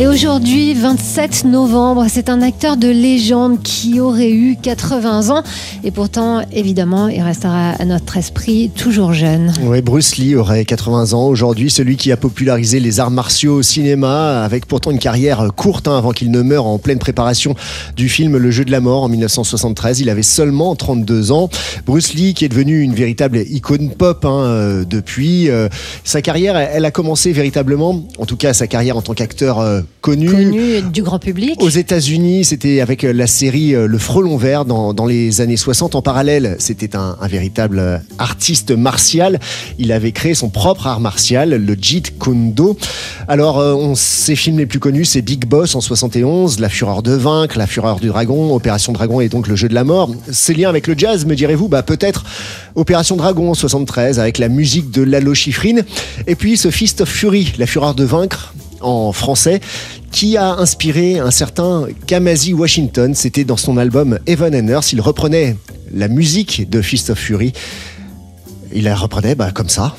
Et aujourd'hui, 27 novembre, c'est un acteur de légende qui aurait eu 80 ans. Et pourtant, évidemment, il restera à notre esprit toujours jeune. Oui, Bruce Lee aurait 80 ans aujourd'hui, celui qui a popularisé les arts martiaux au cinéma, avec pourtant une carrière courte hein, avant qu'il ne meure en pleine préparation du film Le Jeu de la Mort en 1973. Il avait seulement 32 ans. Bruce Lee, qui est devenu une véritable icône pop hein, euh, depuis. Euh, sa carrière, elle a commencé véritablement, en tout cas sa carrière en tant qu'acteur euh, connu. Connu du grand public. Aux États-Unis, c'était avec la série Le Frelon Vert dans, dans les années 60. En parallèle, c'était un, un, véritable artiste martial. Il avait créé son propre art martial, le Jeet Kune Do. Alors, on, ses films les plus connus, c'est Big Boss en 71, La Fureur de vaincre, La Fureur du Dragon, Opération Dragon et donc Le Jeu de la Mort. Ses liens avec le jazz, me direz-vous bah, Peut-être Opération Dragon en 73 avec la musique de Lalo Schifrin. Et puis ce Fist of Fury, La Fureur de vaincre en français, qui a inspiré un certain Kamasi Washington. C'était dans son album Evan and. Il reprenait la musique de Fist of Fury. Il la reprenait bah, comme ça.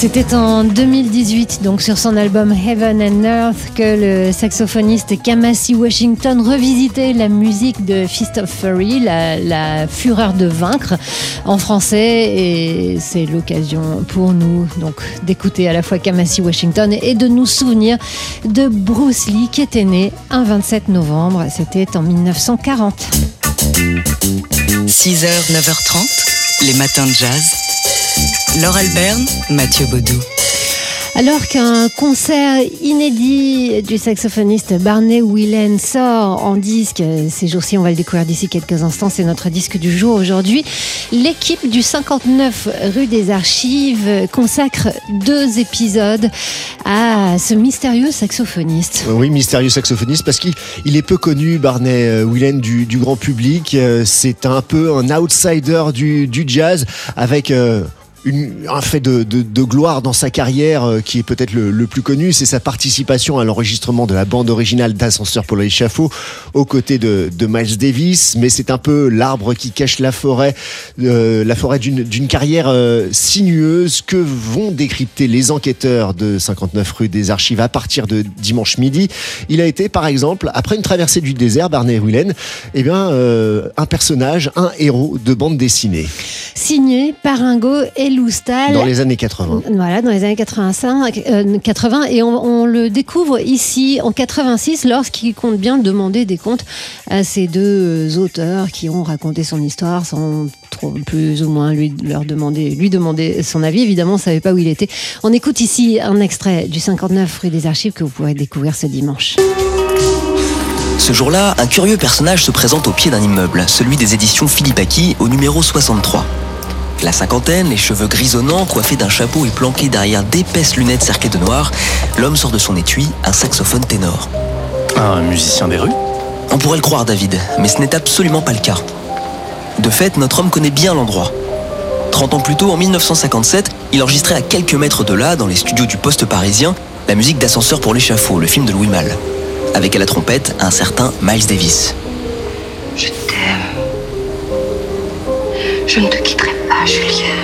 C'était en 2018, donc sur son album Heaven and Earth, que le saxophoniste Kamasi Washington revisitait la musique de Fist of Fury, la, fureur de vaincre, en français. Et c'est l'occasion pour nous donc d'écouter à la fois Kamasi Washington et de nous souvenir de Bruce Lee, qui était né un 27 novembre. C'était en 1940. 6h, 9h30, les matins de jazz. Laure Alberne, Mathieu Baudou. Alors qu'un concert inédit du saxophoniste Barney Whelan sort en disque, ces jours-ci, on va le découvrir d'ici quelques instants, c'est notre disque du jour aujourd'hui. L'équipe du 59 rue des Archives consacre deux épisodes à ce mystérieux saxophoniste. Oui, mystérieux saxophoniste parce qu'il est peu connu, Barney Whelan, du, du grand public. C'est un peu un outsider du, du jazz avec... Euh, un fait de, gloire dans sa carrière euh, qui est peut-être le, plus connu, c'est sa participation à l'enregistrement de la bande originale d'Ascenseur pour l'échafaud aux côtés de, de, Miles Davis. Mais c'est un peu l'arbre qui cache la forêt, euh, la forêt d'une carrière euh, sinueuse que vont décrypter les enquêteurs de 59 rue des Archives à partir de dimanche midi? Il a été, par exemple, après une traversée du désert, Barney Whelan, eh bien, un personnage, un héros de bande dessinée. Signé par et Eloustal. Dans les années 80. Voilà, dans les années 85, 80. Et on, on, le découvre ici en 86 lorsqu'il compte bien demander des comptes à ces deux auteurs qui ont raconté son histoire sans trop, plus ou moins lui, leur demander, lui demander son avis. Évidemment, on ne savait pas où il était. On écoute ici un extrait du 59 rue des Archives que vous pourrez découvrir ce dimanche. Ce jour-là, un curieux personnage se présente au pied d'un immeuble, celui des éditions Philippe Aki, au numéro 63. La cinquantaine, les cheveux grisonnants, coiffés d'un chapeau et planqués derrière d'épaisses lunettes cerclées de noir, l'homme sort de son étui un saxophone ténor. Un musicien des rues? On pourrait le croire, David, mais ce n'est absolument pas le cas. De fait, notre homme connaît bien l'endroit. 30 ans plus tôt, en 1957, il enregistrait à quelques mètres de là, dans les studios du Poste parisien, la musique d'Ascenseur pour l'échafaud, le film de Louis Malle avec à la trompette un certain Miles Davis. Je t'aime. Je ne te quitterai pas, Julien.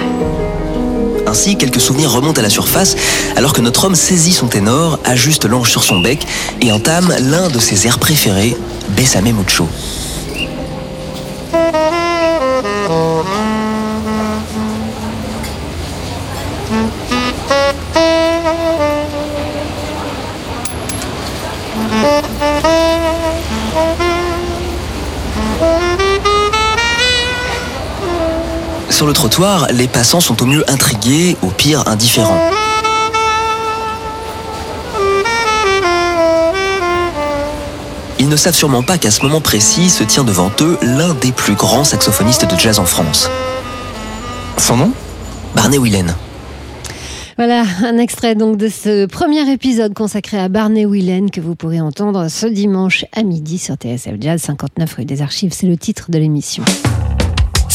Ainsi, quelques souvenirs remontent à la surface alors que notre homme saisit son ténor, ajuste l'ange sur son bec et entame l'un de ses airs préférés, Bessame Mucho. Trottoir, les passants sont au mieux intrigués, au pire indifférents. Ils ne savent sûrement pas qu'à ce moment précis se tient devant eux l'un des plus grands saxophonistes de jazz en France. Son nom? Barney Whelan. Voilà, un extrait donc de ce premier épisode consacré à Barney Whelan que vous pourrez entendre ce dimanche à midi sur TSF Jazz 59 rue des Archives. C'est le titre de l'émission.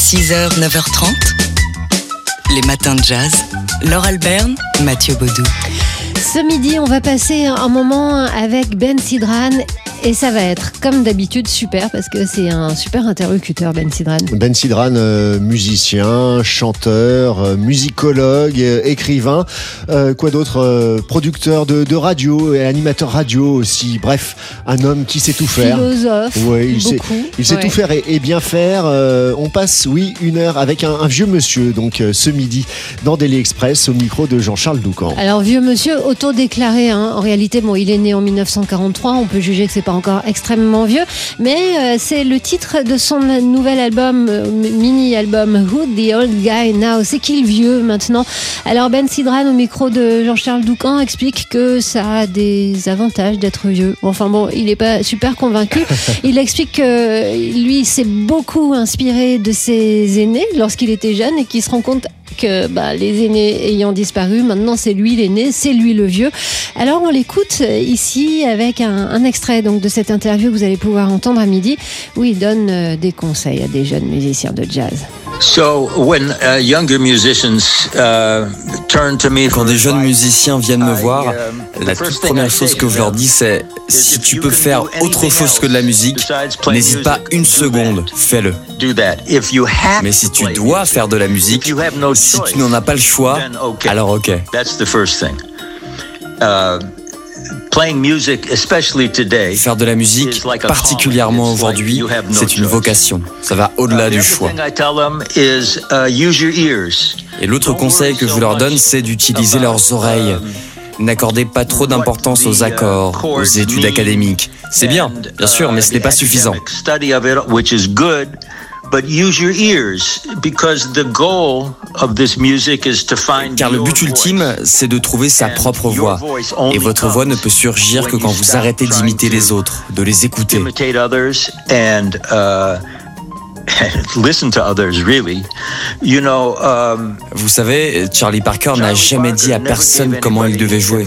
6h, 9h30, les matins de jazz. Laure Alberne, Mathieu Baudou. Ce midi, on va passer un moment avec Ben Sidran et ça va être, comme d'habitude, super parce que c'est un super interlocuteur, Ben Sidran. Ben Sidran, euh, musicien, chanteur, euh, musicologue, euh, écrivain, euh, quoi d'autre Producteur de, de, radio et animateur radio aussi. Bref, un homme qui sait tout faire. Philosophe. Ouais, il beaucoup. sait, il sait Ouais. tout faire et, et bien faire. On passe, oui, une heure avec un, un vieux monsieur, donc ce midi, dans Daily Express, au micro de Jean-Charles Doucan. Alors vieux monsieur autodéclaré, hein. en réalité bon il est né en 1943, on peut juger que c'est pas encore extrêmement vieux, mais euh, c'est le titre de son nouvel album, euh, mini album Who the Old Guy Now, c'est qui le vieux maintenant? Alors Ben Sidran au micro de Jean-Charles Doucan explique que ça a des avantages d'être vieux. Enfin bon, il est pas super convaincu. il explique que lui s'est beaucoup inspiré de ses aînés lorsqu'il était jeune et qu'il se rend compte que bah, les aînés ayant disparu, maintenant c'est lui l'aîné, c'est lui le vieux. Alors on l'écoute ici avec un, un extrait donc de cette interview que vous allez pouvoir entendre à midi où il donne euh, des conseils à des jeunes musiciens de jazz. So when uh, younger musicians uh, turn to me Quand des jeunes musiciens viennent me voir, um, la the first toute thing I première say chose que je leur them dis c'est is si if tu you peux can faire do autre chose que de la musique, n'hésite pas music, une seconde, fais-le. Do that. If you have Mais to si tu dois music, faire de la musique, if you have no si choice, tu n'en as pas le choix, alors ok. Faire de la musique, particulièrement aujourd'hui, c'est une vocation. Ça va au-delà Uh, du choix. uh. Et l'autre conseil que je so leur donne, c'est d'utiliser leurs oreilles. um, N'accordez pas trop d'importance aux accords, aux études académiques. C'est bien, bien sûr, mais ce n'est pas suffisant. Study of it, which is good, but use your ears because the goal of this music is to find Car le but ultime, c'est de trouver sa propre voix. Et votre voix ne peut surgir que quand vous arrêtez d'imiter les autres, de les écouter. imitate others and uh, listen to others. Really, you know. Vous savez, Charlie Parker n'a jamais dit à personne comment il devait jouer.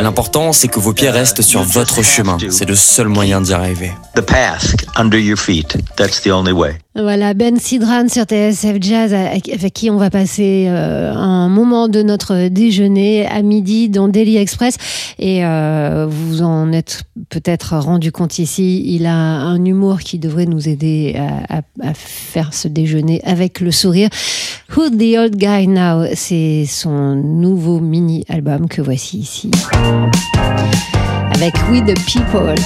L'important, c'est que vos pieds restent sur votre chemin. C'est le seul moyen d'y arriver. The path under your feet. That's the only way. Voilà, Ben Sidran sur TSF Jazz, avec qui on va passer euh, un moment de notre déjeuner à midi dans Daily Express. Et euh, vous en êtes peut-être rendu compte ici, il a un humour qui devrait nous aider à, à- faire ce déjeuner avec le sourire. Who the Old Guy Now, c'est son nouveau mini-album que voici ici. Avec We the People.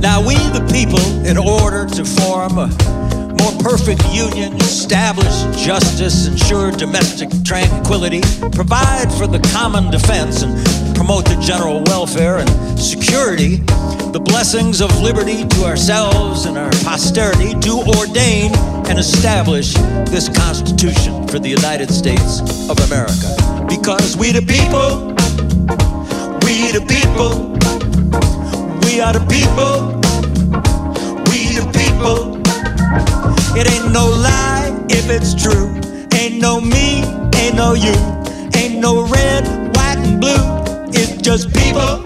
Now, we the people, in order to form a more perfect union, establish justice, ensure domestic tranquility, provide for the common defense, and promote the general welfare and security, the blessings of liberty to ourselves and our posterity, do ordain and establish this Constitution for the United States of America. Because we the people, we the people, we are the people, we the people. It ain't no lie if it's true. Ain't no me, ain't no you. Ain't no red, white, and blue. It's just people.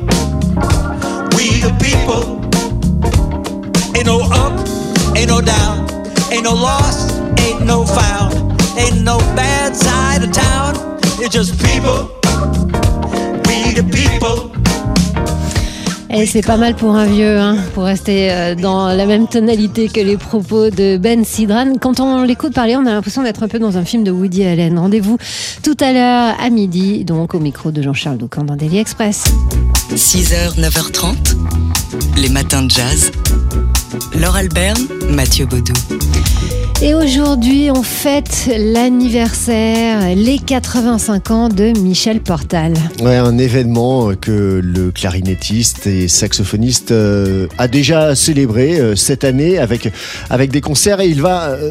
We the people. Ain't no up, ain't no down. Ain't no lost, ain't no found. Ain't no bad side of town. It's just people. Et c'est pas mal pour un vieux, hein, pour rester euh, dans la même tonalité que les propos de Ben Sidran. Quand on l'écoute parler, on a l'impression d'être un peu dans un film de Woody Allen. Rendez-vous tout à l'heure à midi, donc au micro de Jean-Charles Doucan dans Daily Express. 6h, 9h30, les matins de jazz. Laure Alberne, Mathieu Baudou. Et aujourd'hui, on fête l'anniversaire, les 85 ans de Michel Portal. Ouais, un événement que le clarinettiste et saxophoniste euh, a déjà célébré euh, cette année avec, avec des concerts et il va euh,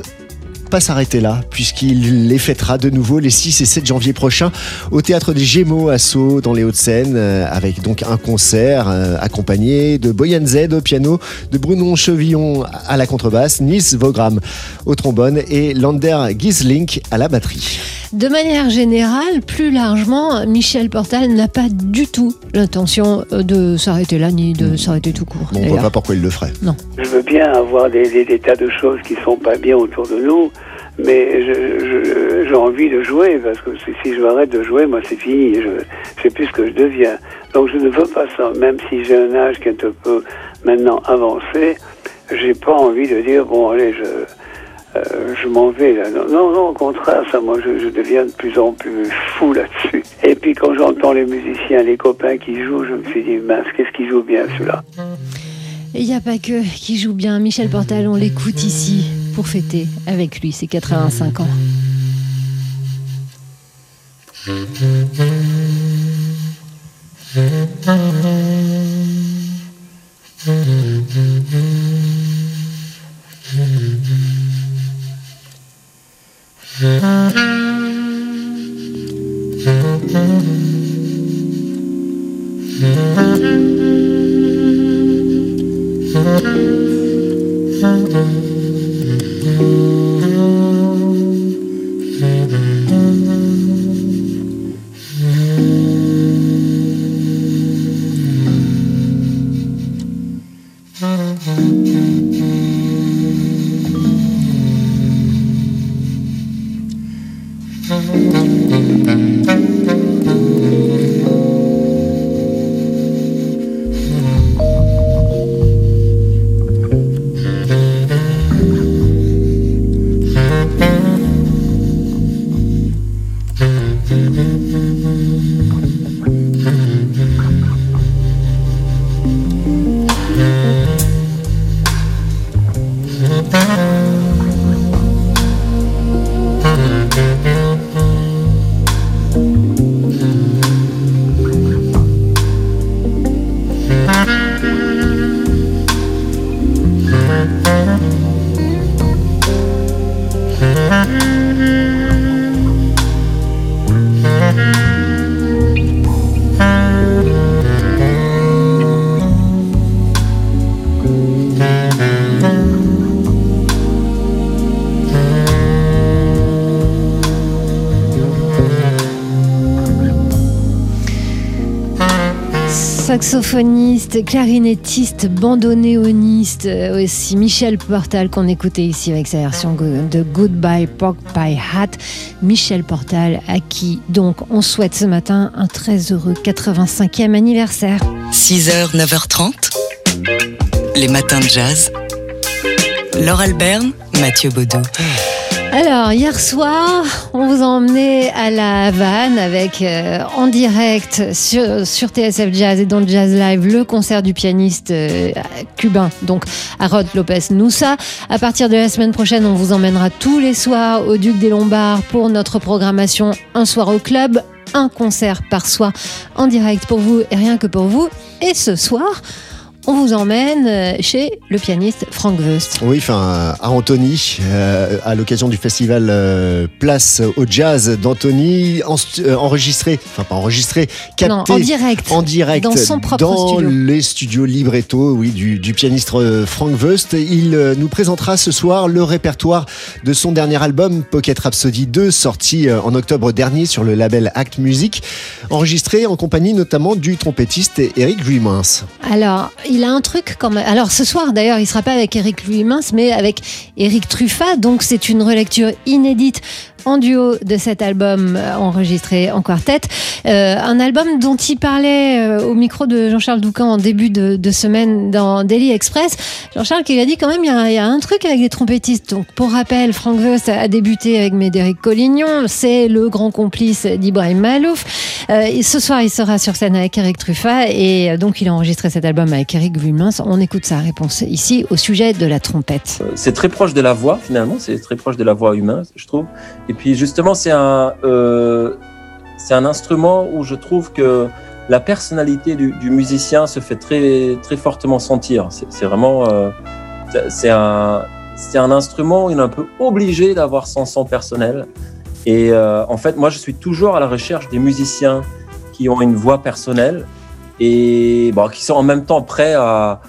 pas s'arrêter là, puisqu'il les fêtera de nouveau les 6 et 7 janvier prochains au Théâtre des Gémeaux à Sceaux, dans les Hauts-de-Seine, euh, avec donc un concert euh, accompagné de Boyan Z au piano, de Bruno Chevillon à la contrebasse, Nils Vogram au trombone et Lander Gislink à la batterie. De manière générale, plus largement, Michel Portal n'a pas du tout l'intention de s'arrêter là, ni de s'arrêter tout court. Bon, on voit d'ailleurs. pas pourquoi il le ferait. Je veux bien avoir des, des- des tas de choses qui sont pas bien autour de nous, mais j'ai envie de jouer parce que si, je m'arrête de jouer, moi c'est fini. Je je sais plus ce que je deviens. Donc je ne veux pas ça. Même si j'ai un âge qui est un peu maintenant avancé, j'ai pas envie de dire bon allez je euh, je m'en vais là. Non, non, non, au contraire, ça, moi, je, deviens de plus en plus fou là-dessus. Et puis quand j'entends les musiciens, les copains qui jouent, je me suis dit mince, qu'est-ce qui joue bien celui-là. Il n'y a pas que qui joue bien. Michel Portal, on l'écoute ici pour fêter avec lui ses 85 ans. Saxophoniste, clarinettiste, bandonéoniste, euh, aussi Michel Portal qu'on écoutait ici avec sa version de Goodbye Pork Pie Hat. Michel Portal à qui donc on souhaite ce matin un très heureux 85e anniversaire. 6h, 9h30, les matins de jazz. Laure Alberne, Mathieu Baudou. Alors, hier soir, on vous a emmené à la Havane avec euh, en direct sur, sur, TSF Jazz et dans Jazz Live le concert du pianiste euh, cubain, donc Harold Lopez Noussa. À partir de la semaine prochaine, on vous emmènera tous les soirs au Duc des Lombards pour notre programmation Un soir au club, un concert par soir en direct pour vous et rien que pour vous. Et ce soir, on vous emmène euh, chez le pianiste Frank Wust. Oui, enfin à Antony, euh, à l'occasion du festival euh, Place au Jazz d'Antony, enregistré, enfin pas enregistré, capté en direct, en direct dans son propre dans studio. les studios libretto, oui, du, du pianiste Frank Wust. Il nous présentera ce soir le répertoire de son dernier album Pocket Rhapsody 2, sorti en octobre dernier sur le label Act Music, enregistré en compagnie notamment du trompettiste Eric Vuimans. Alors, il a un truc comme. Alors ce soir d'ailleurs, il sera pas avec Eric Louis Mince, mais avec Eric Truffat. Donc c'est une relecture inédite en duo de cet album euh, enregistré en quartet. Euh, un album dont il parlait euh, au micro de Jean-Charles Doucan en début de, semaine dans Daily Express. Jean-Charles qui a dit quand même il y, a un truc avec les trompettistes. Donc pour rappel, Frank West a débuté avec Médéric Collignon. C'est le grand complice d'Ibrahim Malouf. Euh, ce soir, il sera sur scène avec Eric Truffat et donc il a enregistré cet album avec Eric Vumins. On écoute sa réponse ici au sujet de la trompette. C'est très proche de la voix finalement. C'est très proche de la voix humaine, je trouve. Et puis justement, c'est un, euh, instrument où je trouve que la personnalité du, musicien se fait très, très fortement sentir. C'est vraiment, euh, un, un instrument où il est un peu obligé d'avoir son son personnel. Et euh, en fait, moi, je suis toujours à la recherche des musiciens qui ont une voix personnelle et bon, qui sont en même temps prêts à,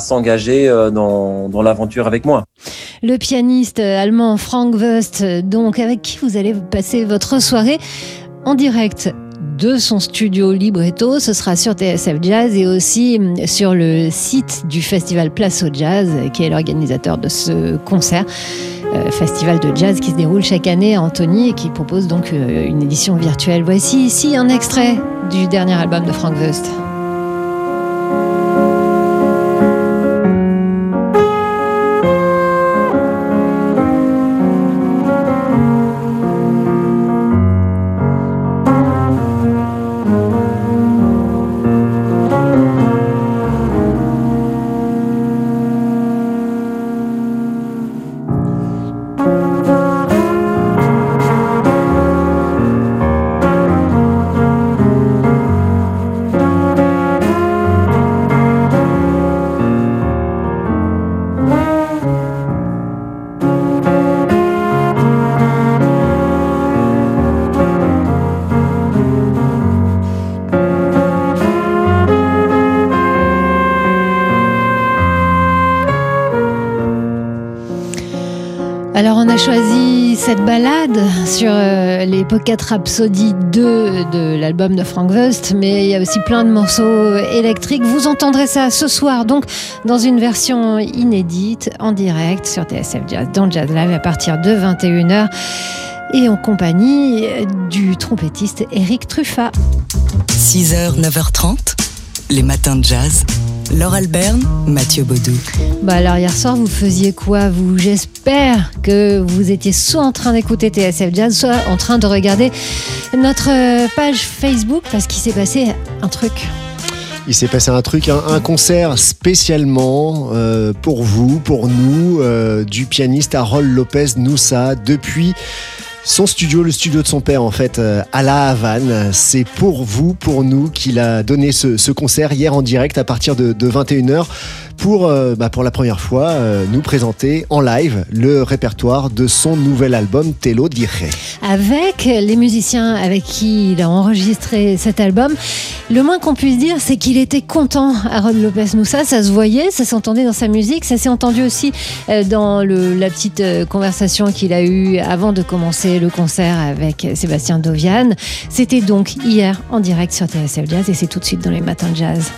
s'engager euh, dans, l'aventure avec moi. Le pianiste allemand Frank Wust, donc avec qui vous allez passer votre soirée en direct de son studio libretto. Ce sera sur TSF Jazz et aussi sur le site du festival Place au Jazz, qui est l'organisateur de ce concert. Euh, festival de jazz qui se déroule chaque année à Antony et qui propose donc euh, une édition virtuelle. Voici ici un extrait du dernier album de Frank Wust. Cette balade sur euh, les Pocket Rhapsody 2 de l'album de Frank Wust, mais il y a aussi plein de morceaux électriques. Vous entendrez ça ce soir, donc dans une version inédite, en direct sur TSF Jazz, dans Jazz Live à partir de 21h et en compagnie du trompettiste Eric Truffat. 6h, 9h30, les matins de jazz. Laure Alberne, Mathieu Baudou. Bah alors hier soir vous faisiez quoi vous? J'espère que vous étiez soit en train d'écouter TSF Jazz, soit en train de regarder notre page Facebook parce qu'il s'est passé un truc. Il s'est passé un truc, un, un concert spécialement euh, pour vous, pour nous, euh, du pianiste Harold Lopez Noussa depuis son studio, le studio de son père en fait, euh, à la Havane. C'est pour vous, pour nous, qu'il a donné ce, ce, concert hier en direct à partir de, de 21h pour, euh, bah, pour la première fois euh, nous présenter en live le répertoire de son nouvel album Telo Dire. Avec les musiciens avec qui il a enregistré cet album, le moins qu'on puisse dire, c'est qu'il était content, Harold Lopez Moussa. Ça se voyait, ça s'entendait dans sa musique, ça s'est entendu aussi dans le, la petite conversation qu'il a eue avant de commencer le concert avec Sébastien Dovian. C'était donc hier en direct sur TSF Jazz et c'est tout de suite dans les matins de jazz.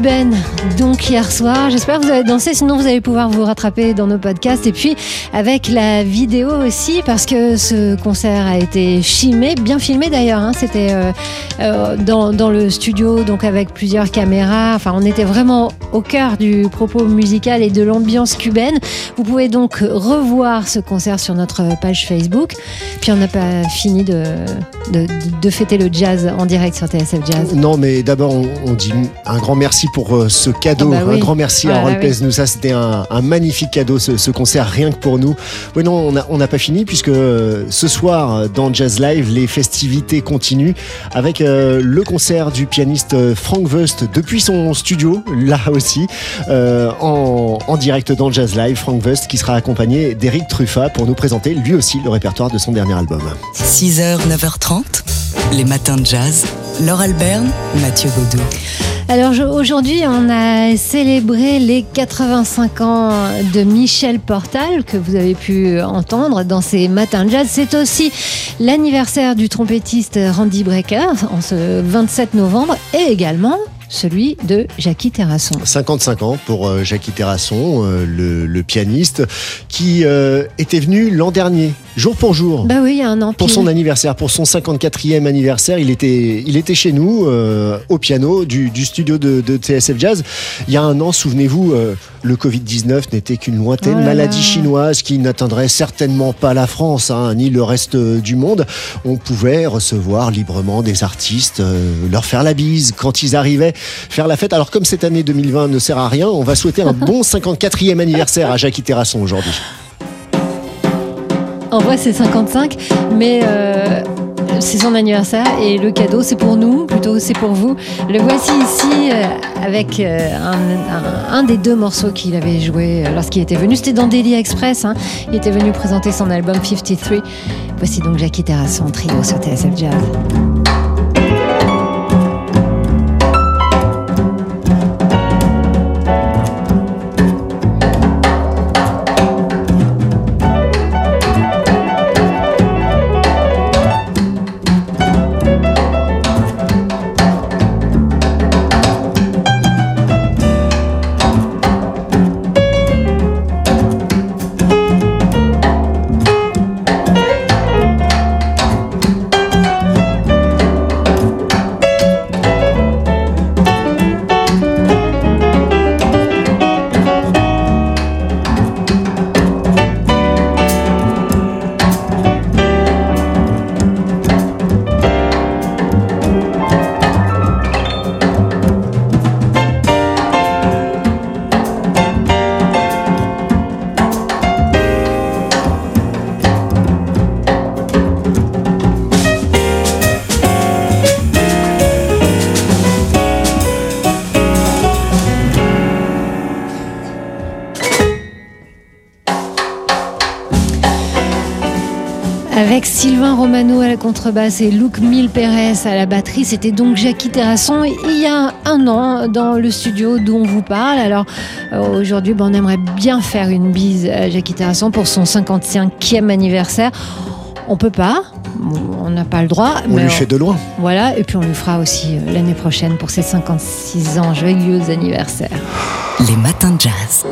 Cubaine, donc hier soir. J'espère que vous avez dansé, sinon vous allez pouvoir vous rattraper dans nos podcasts. Et puis avec la vidéo aussi, parce que ce concert a été filmé, bien filmé d'ailleurs. hein. C'était euh, euh, dans, le studio, donc avec plusieurs caméras. Enfin, on était vraiment au cœur du propos musical et de l'ambiance cubaine. Vous pouvez donc revoir ce concert sur notre page Facebook. Puis on n'a pas fini de fêter le jazz en direct sur TSF Jazz. Non, mais d'abord, on, on dit un grand merci pour euh, ce cadeau. Ah bah oui. Un grand merci à Ah Harold bah oui. Pez. Nous, ça, c'était un, un magnifique cadeau, ce, ce concert, rien que pour nous. Oui, non, on n'a on pas fini, puisque euh, ce soir, dans Jazz Live, les festivités continuent avec euh, le concert du pianiste Frank Wust depuis son studio, là aussi, euh, en, en direct dans Jazz Live. Frank Wust qui sera accompagné d'Eric Truffat pour nous présenter lui aussi le répertoire de son dernier album. 6h, 9h30, les matins de jazz. Laure Alberne, Mathieu Baudou. Alors aujourd'hui, on a célébré les 85 ans de Michel Portal que vous avez pu entendre dans ces matins de jazz. C'est aussi l'anniversaire du trompettiste Randy Brecker en ce 27 novembre et également celui de Jackie Terrasson. 55 ans pour euh, Jackie Terrasson, euh, le, le pianiste, qui euh, était venu l'an dernier, jour pour jour. Bah oui, il y a un an Pour son anniversaire, pour son 54e anniversaire, il était, il était chez nous euh, au piano du, du studio de, de TSF Jazz. Il y a un an, souvenez-vous, euh, le Covid-19 n'était qu'une lointaine Oh maladie chinoise qui n'atteindrait certainement pas la France, hein, ni le reste euh, du monde. On pouvait recevoir librement des artistes, euh, leur faire la bise quand ils arrivaient, faire la fête. Alors comme cette année 2020 ne sert à rien, on va souhaiter un bon 54e anniversaire à Jackie Terrasson aujourd'hui. En vrai, c'est 55, mais euh, c'est son anniversaire et le cadeau, c'est pour nous, plutôt c'est pour vous. Le voici ici euh, avec euh, un, des deux morceaux qu'il avait joué lorsqu'il était venu. C'était dans Daily Express. hein. Il était venu présenter son album 53. Voici donc Jackie Terrasson en trio sur TSF Jazz. Avec Sylvain Romano à la contrebasse et Luc Mille Pérez à la batterie, c'était donc Jackie Terrasson il y a un an dans le studio d'où on vous parle. Alors euh, aujourd'hui, ben, on aimerait bien faire une bise à Jackie Terrasson pour son 55e anniversaire. On peut pas, on n'a pas le droit. On mais lui fait de loin. Voilà, et puis on lui fera aussi euh, l'année prochaine pour ses 56 ans. Joyeux anniversaire. Les matins de jazz.